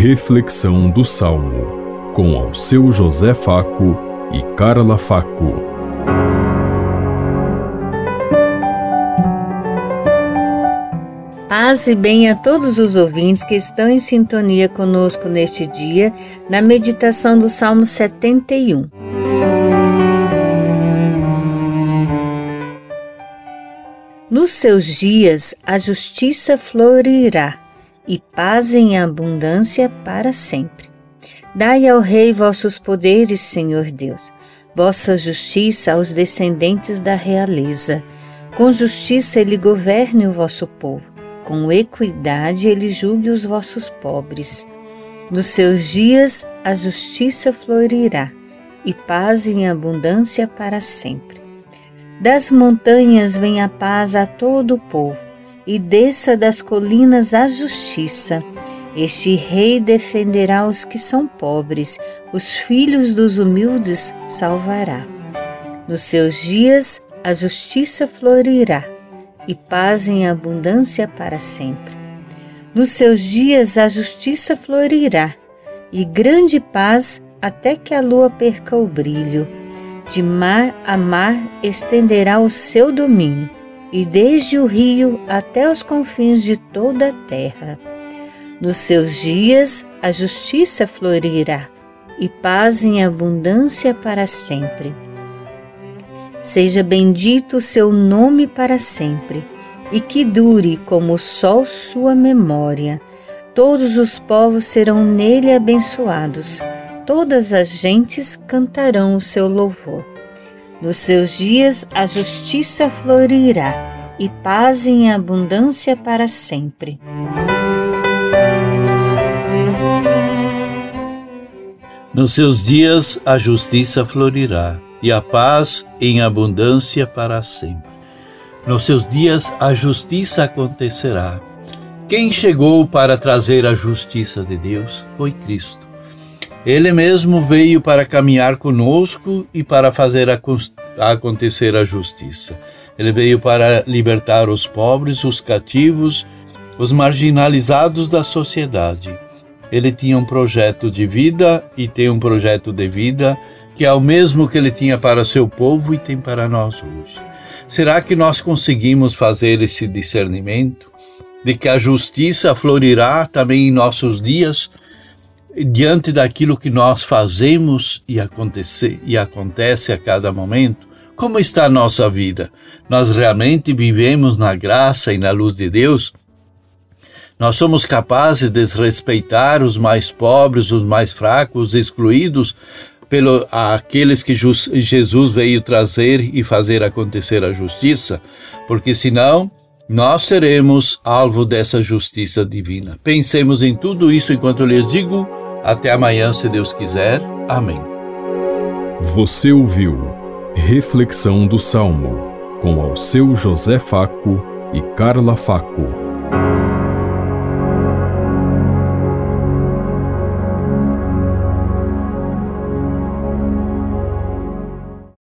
Reflexão do Salmo, com ao seu José Faco e Carla Faco. Paz e bem a todos os ouvintes que estão em sintonia conosco neste dia, na meditação do Salmo 71. Nos seus dias a justiça florirá e paz em abundância para sempre. Dai ao Rei vossos poderes, Senhor Deus, vossa justiça aos descendentes da realeza. Com justiça ele governe o vosso povo, com equidade ele julgue os vossos pobres. Nos seus dias a justiça florirá e paz em abundância para sempre. Das montanhas vem a paz a todo o povo, e desça das colinas a justiça. Este rei defenderá os que são pobres, os filhos dos humildes salvará. Nos seus dias a justiça florirá, e paz em abundância para sempre. Nos seus dias a justiça florirá, e grande paz até que a lua perca o brilho de mar a mar estenderá o seu domínio, e desde o rio até os confins de toda a terra. Nos seus dias a justiça florirá, e paz em abundância para sempre. Seja bendito o seu nome para sempre, e que dure como o sol sua memória. Todos os povos serão nele abençoados todas as gentes cantarão o seu louvor. Nos seus dias a justiça florirá e paz em abundância para sempre. Nos seus dias a justiça florirá e a paz em abundância para sempre. Nos seus dias a justiça acontecerá. Quem chegou para trazer a justiça de Deus foi Cristo. Ele mesmo veio para caminhar conosco e para fazer acontecer a justiça. Ele veio para libertar os pobres, os cativos, os marginalizados da sociedade. Ele tinha um projeto de vida e tem um projeto de vida que é o mesmo que ele tinha para seu povo e tem para nós hoje. Será que nós conseguimos fazer esse discernimento de que a justiça florirá também em nossos dias? Diante daquilo que nós fazemos e, e acontece a cada momento, como está a nossa vida? Nós realmente vivemos na graça e na luz de Deus? Nós somos capazes de desrespeitar os mais pobres, os mais fracos, os excluídos, pelo aqueles que Jesus veio trazer e fazer acontecer a justiça, porque senão nós seremos alvo dessa justiça divina. Pensemos em tudo isso enquanto lhes digo até amanhã, se Deus quiser. Amém. Você ouviu Reflexão do Salmo com ao seu José Faco e Carla Faco.